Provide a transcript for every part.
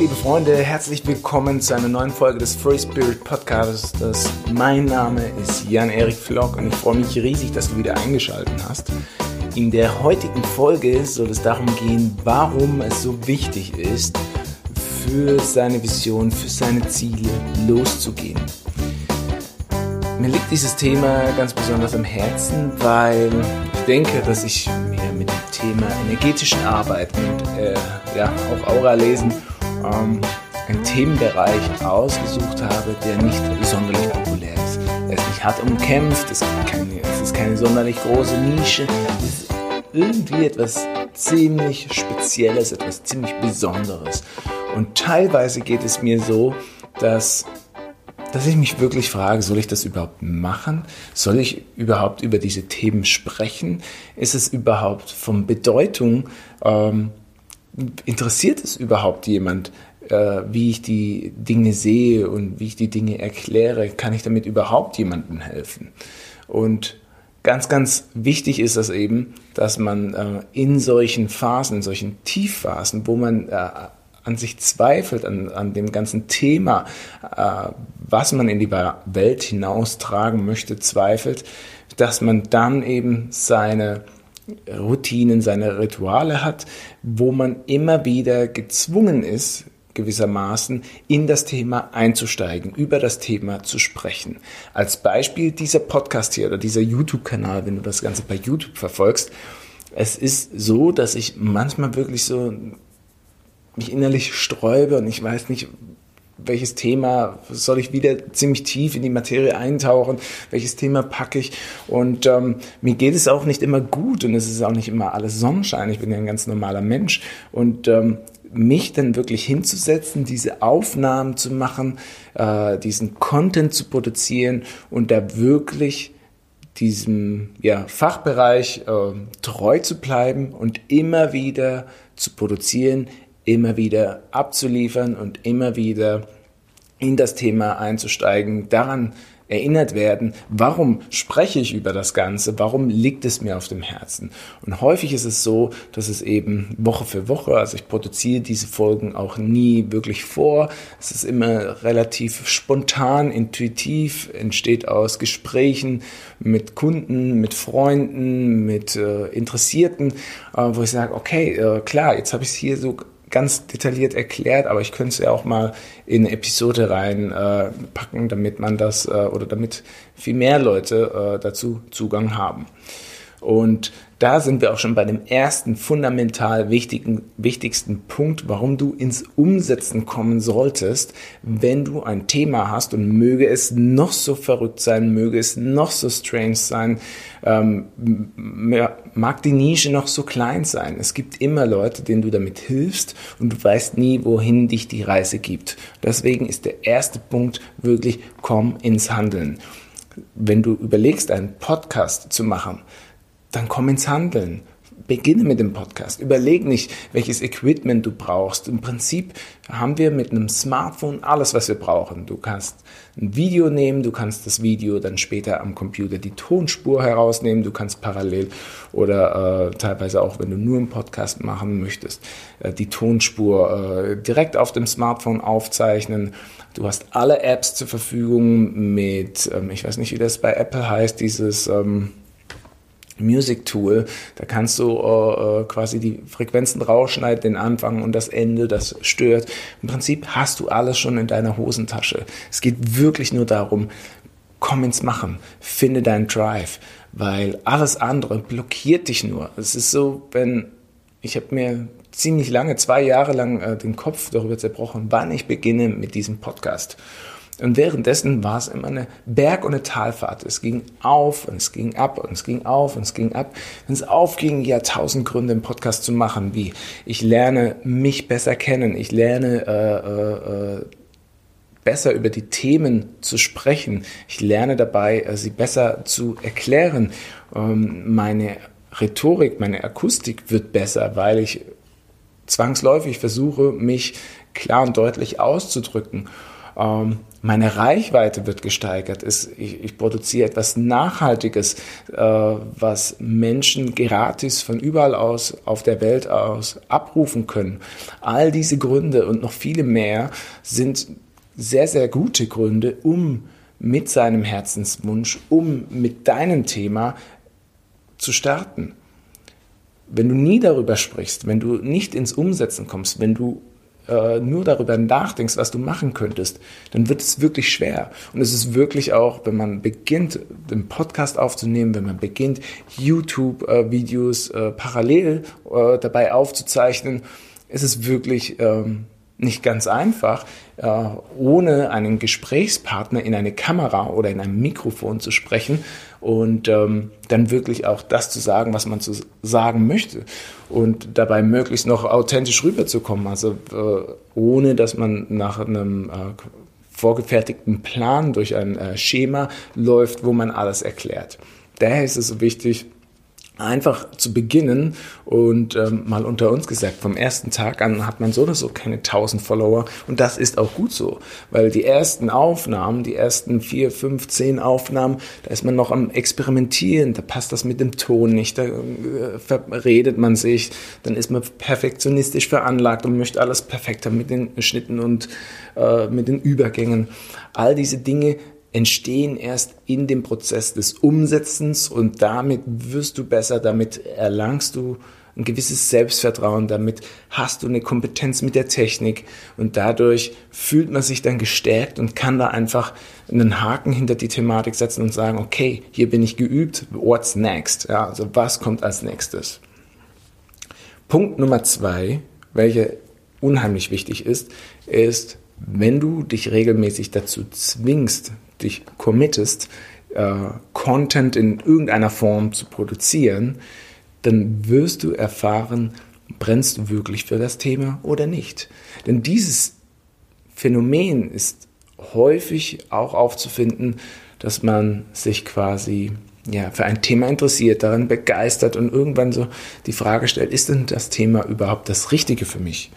liebe Freunde, herzlich willkommen zu einer neuen Folge des Free Spirit Podcasts. Mein Name ist Jan-Erik Flock und ich freue mich riesig, dass du wieder eingeschaltet hast. In der heutigen Folge soll es darum gehen, warum es so wichtig ist, für seine Vision, für seine Ziele loszugehen. Mir liegt dieses Thema ganz besonders am Herzen, weil ich denke, dass ich mir mit dem Thema energetischen Arbeit und äh, ja, auch Aura lesen ähm, einen Themenbereich ausgesucht habe, der nicht sonderlich populär ist. Er ist nicht hart umkämpft, es, keine, es ist keine sonderlich große Nische, es ist irgendwie etwas ziemlich Spezielles, etwas ziemlich Besonderes. Und teilweise geht es mir so, dass dass ich mich wirklich frage, soll ich das überhaupt machen? Soll ich überhaupt über diese Themen sprechen? Ist es überhaupt von Bedeutung? Ähm, interessiert es überhaupt jemand, äh, wie ich die Dinge sehe und wie ich die Dinge erkläre? Kann ich damit überhaupt jemandem helfen? Und ganz, ganz wichtig ist das eben, dass man äh, in solchen Phasen, in solchen Tiefphasen, wo man äh, an sich zweifelt, an, an dem ganzen Thema, was man in die Welt hinaustragen möchte, zweifelt, dass man dann eben seine Routinen, seine Rituale hat, wo man immer wieder gezwungen ist, gewissermaßen in das Thema einzusteigen, über das Thema zu sprechen. Als Beispiel dieser Podcast hier oder dieser YouTube-Kanal, wenn du das Ganze bei YouTube verfolgst. Es ist so, dass ich manchmal wirklich so mich innerlich sträube und ich weiß nicht, welches Thema soll ich wieder ziemlich tief in die Materie eintauchen, welches Thema packe ich. Und ähm, mir geht es auch nicht immer gut und es ist auch nicht immer alles Sonnenschein. Ich bin ja ein ganz normaler Mensch. Und ähm, mich dann wirklich hinzusetzen, diese Aufnahmen zu machen, äh, diesen Content zu produzieren und da wirklich diesem ja, Fachbereich äh, treu zu bleiben und immer wieder zu produzieren, immer wieder abzuliefern und immer wieder in das Thema einzusteigen, daran erinnert werden, warum spreche ich über das Ganze, warum liegt es mir auf dem Herzen. Und häufig ist es so, dass es eben Woche für Woche, also ich produziere diese Folgen auch nie wirklich vor, es ist immer relativ spontan, intuitiv, entsteht aus Gesprächen mit Kunden, mit Freunden, mit äh, Interessierten, äh, wo ich sage, okay, äh, klar, jetzt habe ich es hier so ganz detailliert erklärt, aber ich könnte es ja auch mal in eine Episode reinpacken, äh, damit man das äh, oder damit viel mehr Leute äh, dazu Zugang haben. Und da sind wir auch schon bei dem ersten fundamental wichtigen, wichtigsten Punkt, warum du ins Umsetzen kommen solltest, wenn du ein Thema hast und möge es noch so verrückt sein, möge es noch so strange sein, ähm, mag die Nische noch so klein sein. Es gibt immer Leute, denen du damit hilfst und du weißt nie, wohin dich die Reise gibt. Deswegen ist der erste Punkt wirklich, komm ins Handeln. Wenn du überlegst, einen Podcast zu machen, dann komm ins Handeln. Beginne mit dem Podcast. Überleg nicht, welches Equipment du brauchst. Im Prinzip haben wir mit einem Smartphone alles, was wir brauchen. Du kannst ein Video nehmen, du kannst das Video dann später am Computer die Tonspur herausnehmen, du kannst parallel oder äh, teilweise auch, wenn du nur einen Podcast machen möchtest, äh, die Tonspur äh, direkt auf dem Smartphone aufzeichnen. Du hast alle Apps zur Verfügung mit, ähm, ich weiß nicht, wie das bei Apple heißt, dieses... Ähm, Music Tool. Da kannst du äh, äh, quasi die Frequenzen rausschneiden, den Anfang und das Ende, das stört. Im Prinzip hast du alles schon in deiner Hosentasche. Es geht wirklich nur darum, komm ins Machen, finde deinen Drive, weil alles andere blockiert dich nur. Es ist so, wenn ich habe mir ziemlich lange, zwei Jahre lang äh, den Kopf darüber zerbrochen, wann ich beginne mit diesem Podcast. Und währenddessen war es immer eine Berg- und eine Talfahrt. Es ging auf und es ging ab und es ging auf und es ging ab. Wenn es aufging, ja, tausend Gründe im Podcast zu machen, wie ich lerne mich besser kennen, ich lerne äh, äh, äh besser über die Themen zu sprechen, ich lerne dabei, äh, sie besser zu erklären. Ähm, meine Rhetorik, meine Akustik wird besser, weil ich zwangsläufig versuche, mich klar und deutlich auszudrücken. Ähm, meine Reichweite wird gesteigert. Ich, produziere etwas Nachhaltiges, äh, was Menschen gratis von überall aus auf der Welt aus abrufen können. All diese Gründe und noch viele mehr sind sehr, sehr gute Gründe, um mit seinem Herzenswunsch, um mit deinem Thema zu starten. Wenn du nie darüber sprichst, wenn du nicht ins Umsetzen kommst, wenn du äh, nur darüber nachdenkst, was du machen könntest, dann wird es wirklich schwer. Und es ist wirklich auch, wenn man beginnt, den Podcast aufzunehmen, wenn man beginnt, YouTube-Videos äh, parallel äh, dabei aufzuzeichnen, ist es wirklich ähm, nicht ganz einfach, äh, ohne einen Gesprächspartner in eine Kamera oder in ein Mikrofon zu sprechen und ähm, dann wirklich auch das zu sagen, was man zu sagen möchte und dabei möglichst noch authentisch rüberzukommen, also äh, ohne dass man nach einem äh, vorgefertigten Plan durch ein äh, Schema läuft, wo man alles erklärt. Daher ist es so wichtig, einfach zu beginnen und ähm, mal unter uns gesagt, vom ersten Tag an hat man so oder so keine 1000 Follower und das ist auch gut so, weil die ersten Aufnahmen, die ersten vier, fünf, zehn Aufnahmen, da ist man noch am Experimentieren, da passt das mit dem Ton nicht, da äh, verredet man sich, dann ist man perfektionistisch veranlagt und möchte alles perfekter mit den Schnitten und äh, mit den Übergängen. All diese Dinge entstehen erst in dem Prozess des Umsetzens und damit wirst du besser, damit erlangst du ein gewisses Selbstvertrauen, damit hast du eine Kompetenz mit der Technik und dadurch fühlt man sich dann gestärkt und kann da einfach einen Haken hinter die Thematik setzen und sagen, okay, hier bin ich geübt, what's next? Ja, also was kommt als nächstes? Punkt Nummer zwei, welcher unheimlich wichtig ist, ist, wenn du dich regelmäßig dazu zwingst, dich committest, äh, Content in irgendeiner Form zu produzieren, dann wirst du erfahren, brennst du wirklich für das Thema oder nicht. Denn dieses Phänomen ist häufig auch aufzufinden, dass man sich quasi ja, für ein Thema interessiert, daran begeistert und irgendwann so die Frage stellt, ist denn das Thema überhaupt das Richtige für mich?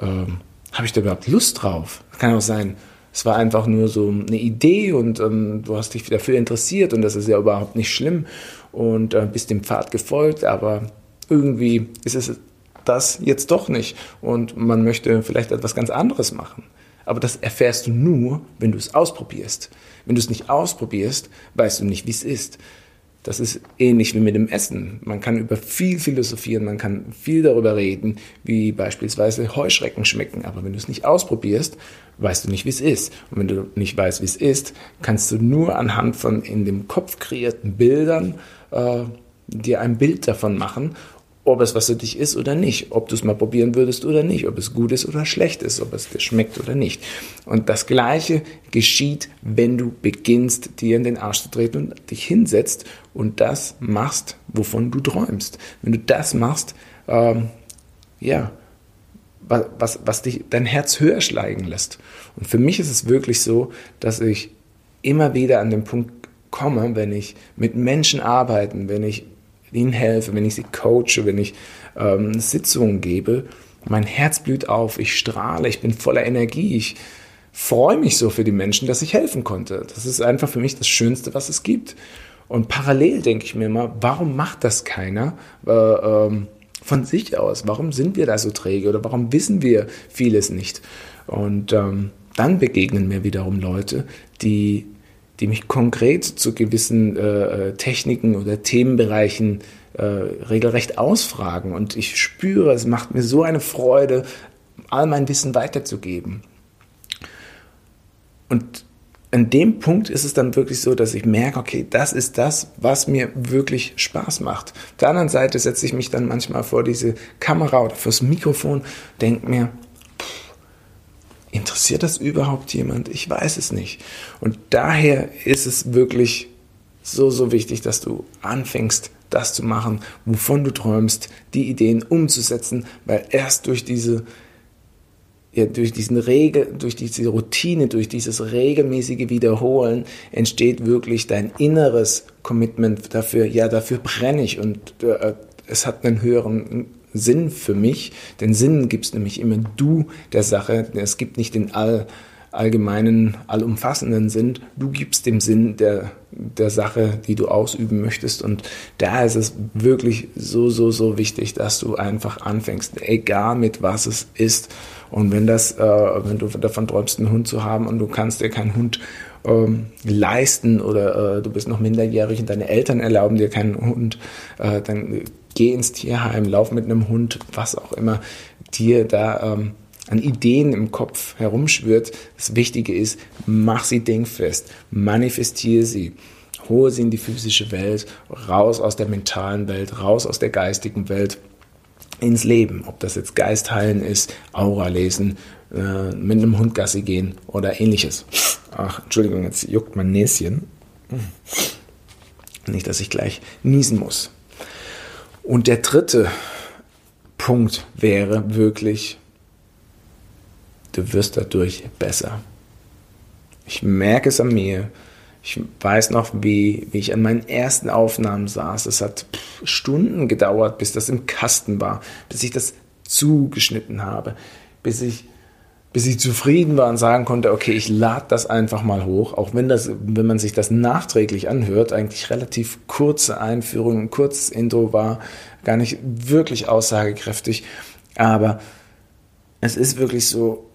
Ähm, Habe ich da überhaupt Lust drauf? Kann auch sein, es war einfach nur so eine Idee und ähm, du hast dich dafür interessiert und das ist ja überhaupt nicht schlimm und äh, bist dem Pfad gefolgt, aber irgendwie ist es das jetzt doch nicht und man möchte vielleicht etwas ganz anderes machen. Aber das erfährst du nur, wenn du es ausprobierst. Wenn du es nicht ausprobierst, weißt du nicht, wie es ist. Das ist ähnlich wie mit dem Essen. Man kann über viel philosophieren, man kann viel darüber reden, wie beispielsweise Heuschrecken schmecken. Aber wenn du es nicht ausprobierst, weißt du nicht, wie es ist. Und wenn du nicht weißt, wie es ist, kannst du nur anhand von in dem Kopf kreierten Bildern äh, dir ein Bild davon machen ob es was für dich ist oder nicht, ob du es mal probieren würdest oder nicht, ob es gut ist oder schlecht ist, ob es dir schmeckt oder nicht. Und das Gleiche geschieht, wenn du beginnst, dir in den Arsch zu treten und dich hinsetzt und das machst, wovon du träumst. Wenn du das machst, ähm, ja, was, was, was dich dein Herz höher schlagen lässt. Und für mich ist es wirklich so, dass ich immer wieder an den Punkt komme, wenn ich mit Menschen arbeiten, wenn ich ihnen helfe, wenn ich sie coache, wenn ich ähm, Sitzungen gebe, mein Herz blüht auf, ich strahle, ich bin voller Energie, ich freue mich so für die Menschen, dass ich helfen konnte. Das ist einfach für mich das Schönste, was es gibt. Und parallel denke ich mir immer, warum macht das keiner äh, ähm, von sich aus? Warum sind wir da so träge oder warum wissen wir vieles nicht? Und ähm, dann begegnen mir wiederum Leute, die die mich konkret zu gewissen äh, Techniken oder Themenbereichen äh, regelrecht ausfragen. Und ich spüre, es macht mir so eine Freude, all mein Wissen weiterzugeben. Und an dem Punkt ist es dann wirklich so, dass ich merke, okay, das ist das, was mir wirklich Spaß macht. Auf der anderen Seite setze ich mich dann manchmal vor diese Kamera oder fürs Mikrofon, denke mir, Interessiert das überhaupt jemand? Ich weiß es nicht. Und daher ist es wirklich so, so wichtig, dass du anfängst, das zu machen, wovon du träumst, die Ideen umzusetzen, weil erst durch diese ja, durch diesen Regel, durch diese Routine, durch dieses regelmäßige Wiederholen entsteht wirklich dein inneres Commitment dafür, ja, dafür brenne ich und äh, es hat einen höheren Sinn für mich. Den Sinn gibt es nämlich immer du der Sache. Es gibt nicht den all, allgemeinen, allumfassenden Sinn. Du gibst dem Sinn der, der Sache, die du ausüben möchtest. Und da ist es wirklich so, so, so wichtig, dass du einfach anfängst, egal mit was es ist. Und wenn das, äh, wenn du davon träumst, einen Hund zu haben und du kannst dir keinen Hund ähm, leisten oder äh, du bist noch minderjährig und deine Eltern erlauben dir keinen Hund, äh, dann geh ins Tierheim, lauf mit einem Hund, was auch immer dir da ähm, an Ideen im Kopf herumschwirrt. Das Wichtige ist, mach sie dingfest, manifestiere sie, hole sie in die physische Welt, raus aus der mentalen Welt, raus aus der geistigen Welt ins Leben. Ob das jetzt Geist heilen ist, Aura lesen, äh, mit einem Hund Gassi gehen oder ähnliches. Ach, Entschuldigung, jetzt juckt mein Näschen. Nicht, dass ich gleich niesen muss. Und der dritte Punkt wäre wirklich, du wirst dadurch besser. Ich merke es an mir. Ich weiß noch, wie, wie ich an meinen ersten Aufnahmen saß. Es hat Stunden gedauert, bis das im Kasten war, bis ich das zugeschnitten habe, bis ich, bis ich zufrieden war und sagen konnte, okay, ich lade das einfach mal hoch, auch wenn das, wenn man sich das nachträglich anhört, eigentlich relativ kurze Einführung, ein kurzes Intro war, gar nicht wirklich aussagekräftig, aber es ist wirklich so,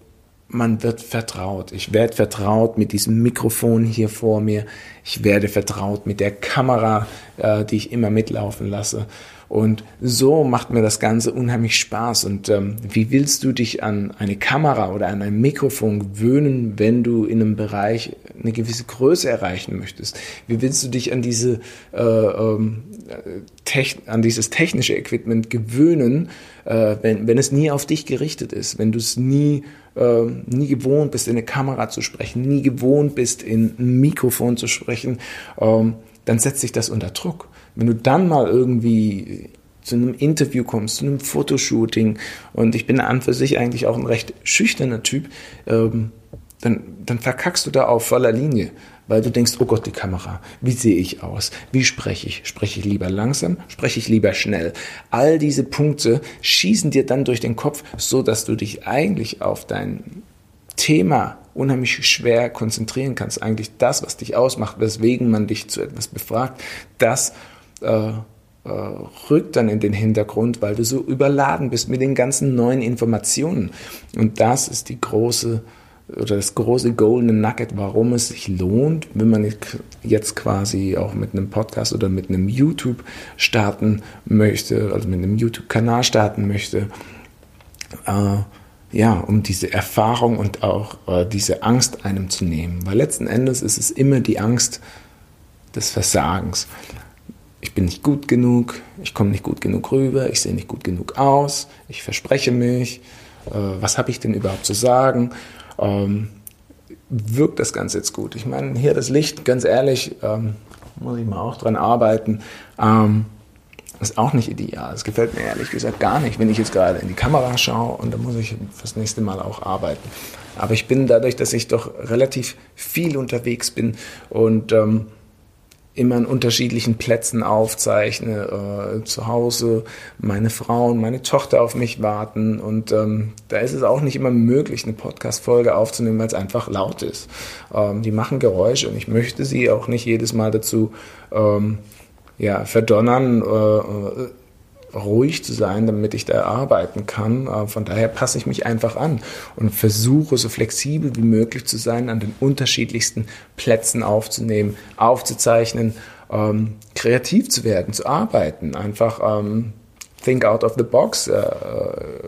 man wird vertraut. Ich werde vertraut mit diesem Mikrofon hier vor mir. Ich werde vertraut mit der Kamera, äh, die ich immer mitlaufen lasse. Und so macht mir das Ganze unheimlich Spaß. Und ähm, wie willst du dich an eine Kamera oder an ein Mikrofon gewöhnen, wenn du in einem Bereich eine gewisse Größe erreichen möchtest? Wie willst du dich an diese äh, ähm, an dieses technische Equipment gewöhnen, äh, wenn, wenn es nie auf dich gerichtet ist, wenn du es nie äh, nie gewohnt bist, in eine Kamera zu sprechen, nie gewohnt bist, in ein Mikrofon zu sprechen, ähm, dann setzt sich das unter Druck. Wenn du dann mal irgendwie zu einem Interview kommst, zu einem Fotoshooting und ich bin an für sich eigentlich auch ein recht schüchterner Typ, ähm, dann, dann verkackst du da auf voller Linie, weil du denkst, oh Gott, die Kamera, wie sehe ich aus? Wie spreche ich? Spreche ich lieber langsam? Spreche ich lieber schnell? All diese Punkte schießen dir dann durch den Kopf, so dass du dich eigentlich auf dein Thema unheimlich schwer konzentrieren kannst. Eigentlich das, was dich ausmacht, weswegen man dich zu etwas befragt, das äh, äh, rückt dann in den Hintergrund, weil du so überladen bist mit den ganzen neuen Informationen. Und das ist die große oder das große Golden Nugget, warum es sich lohnt, wenn man jetzt quasi auch mit einem Podcast oder mit einem YouTube starten möchte, also mit einem YouTube-Kanal starten möchte. Äh, ja, um diese Erfahrung und auch äh, diese Angst einem zu nehmen. Weil letzten Endes ist es immer die Angst des Versagens. Ich bin nicht gut genug, ich komme nicht gut genug rüber, ich sehe nicht gut genug aus, ich verspreche mich, äh, was habe ich denn überhaupt zu sagen? Ähm, wirkt das Ganze jetzt gut? Ich meine, hier das Licht, ganz ehrlich, ähm, muss ich mal auch dran arbeiten. Ähm, ist auch nicht ideal. Es gefällt mir ehrlich gesagt gar nicht, wenn ich jetzt gerade in die Kamera schaue und dann muss ich fürs nächste Mal auch arbeiten. Aber ich bin dadurch, dass ich doch relativ viel unterwegs bin und ähm, immer an unterschiedlichen Plätzen aufzeichne, äh, zu Hause meine Frau und meine Tochter auf mich warten und ähm, da ist es auch nicht immer möglich, eine Podcast-Folge aufzunehmen, weil es einfach laut ist. Ähm, die machen Geräusche und ich möchte sie auch nicht jedes Mal dazu ähm, ja, verdonnern, äh, ruhig zu sein, damit ich da arbeiten kann. Äh, von daher passe ich mich einfach an und versuche so flexibel wie möglich zu sein, an den unterschiedlichsten Plätzen aufzunehmen, aufzuzeichnen, ähm, kreativ zu werden, zu arbeiten, einfach ähm, think out of the box. Äh,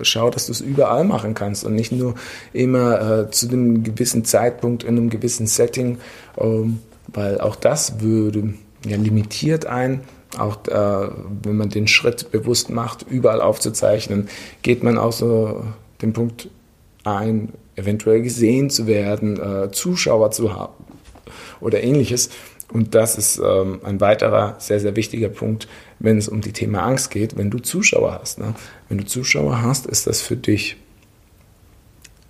schau, dass du es überall machen kannst und nicht nur immer äh, zu einem gewissen Zeitpunkt in einem gewissen Setting, ähm, weil auch das würde ja, limitiert ein. Auch äh, wenn man den Schritt bewusst macht, überall aufzuzeichnen, geht man auch so den Punkt ein, eventuell gesehen zu werden, äh, Zuschauer zu haben oder ähnliches. Und das ist ähm, ein weiterer sehr, sehr wichtiger Punkt, wenn es um die Thema Angst geht, wenn du Zuschauer hast. Ne? Wenn du Zuschauer hast, ist das für dich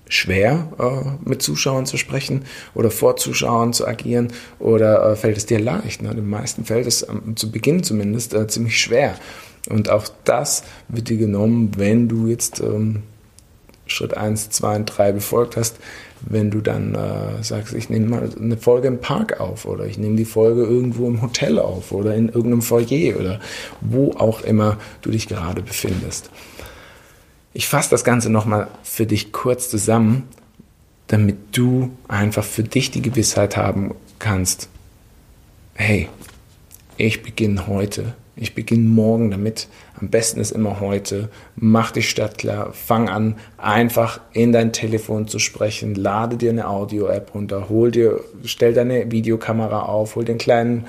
schwer, äh, mit Zuschauern zu sprechen oder vor Zuschauern zu agieren oder äh, fällt es dir leicht? Ne? Den meisten fällt es ähm, zu Beginn zumindest äh, ziemlich schwer. Und auch das wird dir genommen, wenn du jetzt ähm, Schritt 1, 2 und 3 befolgt hast, wenn du dann äh, sagst, ich nehme mal eine Folge im Park auf oder ich nehme die Folge irgendwo im Hotel auf oder in irgendeinem Foyer oder wo auch immer du dich gerade befindest. Ich fasse das Ganze nochmal für dich kurz zusammen, damit du einfach für dich die Gewissheit haben kannst, hey, ich beginne heute ich beginne morgen damit. Am besten ist immer heute. Mach dich stadtklar. Fang an, einfach in dein Telefon zu sprechen. Lade dir eine Audio-App runter. Hol dir, stell deine Videokamera auf. Hol den kleinen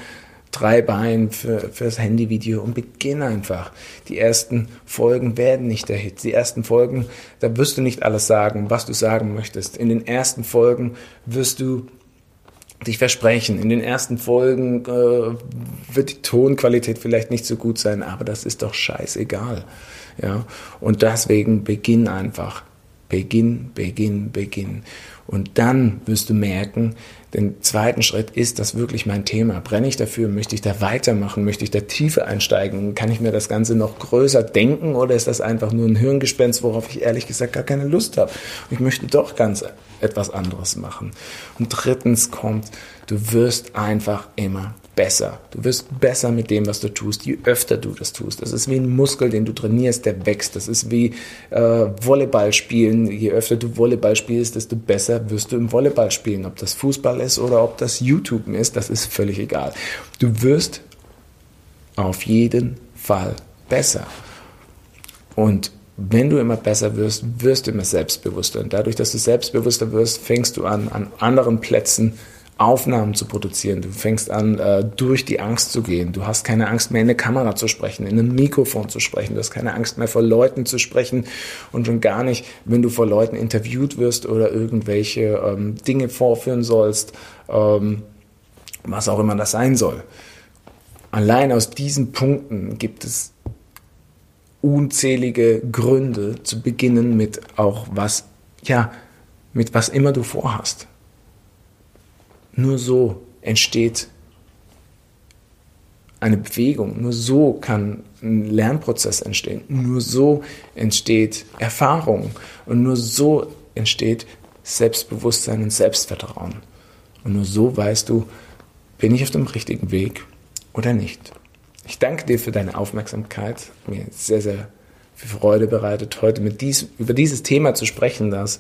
Dreibein für, fürs Handyvideo und beginn einfach. Die ersten Folgen werden nicht der Hit. Die ersten Folgen, da wirst du nicht alles sagen, was du sagen möchtest. In den ersten Folgen wirst du dich versprechen. In den ersten Folgen äh, wird die Tonqualität vielleicht nicht so gut sein, aber das ist doch scheißegal. Ja? Und deswegen beginn einfach. Beginn, beginn, beginn. Und dann wirst du merken, den zweiten Schritt ist das wirklich mein Thema. Brenne ich dafür? Möchte ich da weitermachen? Möchte ich da tiefer einsteigen? Kann ich mir das Ganze noch größer denken oder ist das einfach nur ein Hirngespenst, worauf ich ehrlich gesagt gar keine Lust habe? ich möchte doch ganz etwas anderes machen. Und drittens kommt, du wirst einfach immer besser. Du wirst besser mit dem, was du tust, je öfter du das tust. Das ist wie ein Muskel, den du trainierst, der wächst. Das ist wie äh, Volleyball spielen. Je öfter du Volleyball spielst, desto besser wirst du im Volleyball spielen. Ob das Fußball ist oder ob das YouTube ist, das ist völlig egal. Du wirst auf jeden Fall besser. Und wenn du immer besser wirst, wirst du immer selbstbewusster. Und dadurch, dass du selbstbewusster wirst, fängst du an, an anderen Plätzen Aufnahmen zu produzieren. Du fängst an, äh, durch die Angst zu gehen. Du hast keine Angst mehr, in eine Kamera zu sprechen, in ein Mikrofon zu sprechen. Du hast keine Angst mehr, vor Leuten zu sprechen und schon gar nicht, wenn du vor Leuten interviewt wirst oder irgendwelche ähm, Dinge vorführen sollst, ähm, was auch immer das sein soll. Allein aus diesen Punkten gibt es unzählige Gründe zu beginnen mit auch was, ja, mit was immer du vorhast. Nur so entsteht eine Bewegung, nur so kann ein Lernprozess entstehen, nur so entsteht Erfahrung und nur so entsteht Selbstbewusstsein und Selbstvertrauen. Und nur so weißt du, bin ich auf dem richtigen Weg oder nicht. Ich danke dir für deine Aufmerksamkeit. Mir sehr, sehr viel Freude bereitet, heute mit dies, über dieses Thema zu sprechen, das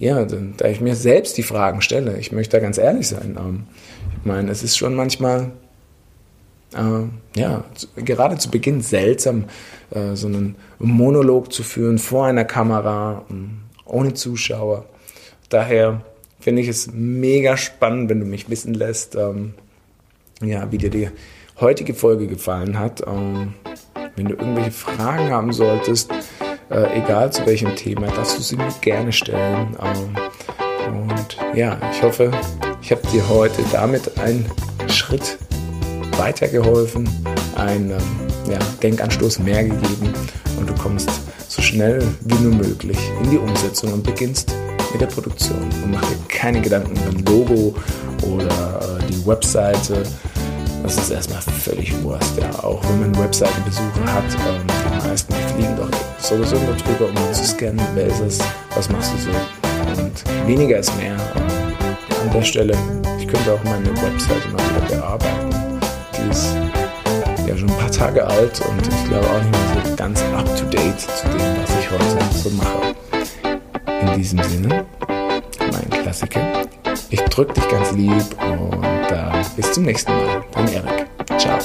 ja, da ich mir selbst die Fragen stelle, ich möchte da ganz ehrlich sein. Ähm, ich meine, es ist schon manchmal, äh, ja, gerade zu Beginn seltsam, äh, so einen Monolog zu führen vor einer Kamera, ähm, ohne Zuschauer. Daher finde ich es mega spannend, wenn du mich wissen lässt, ähm, ja, wie dir die heutige Folge gefallen hat. Ähm, wenn du irgendwelche Fragen haben solltest, äh, egal zu welchem Thema, darfst du sie mir gerne stellen. Ähm, und ja, ich hoffe, ich habe dir heute damit einen Schritt weitergeholfen, einen ähm, ja, Denkanstoß mehr gegeben und du kommst so schnell wie nur möglich in die Umsetzung und beginnst mit der Produktion und mach dir keine Gedanken über ein Logo oder äh, die Webseite. Das ist erstmal völlig Wurst, ja. Auch wenn man Webseitenbesucher hat, ähm, die meisten fliegen doch sowieso nur drüber, um zu scannen, wer ist es, was machst du so. Und weniger ist mehr. Und an der Stelle, ich könnte auch meine Webseite mal wieder bearbeiten. Die ist ja schon ein paar Tage alt und ich glaube auch nicht mehr so ganz up to date zu dem, was ich heute so mache. In diesem Sinne, mein Klassiker. Ich drücke dich ganz lieb und äh, bis zum nächsten Mal. Dein Erik. Ciao.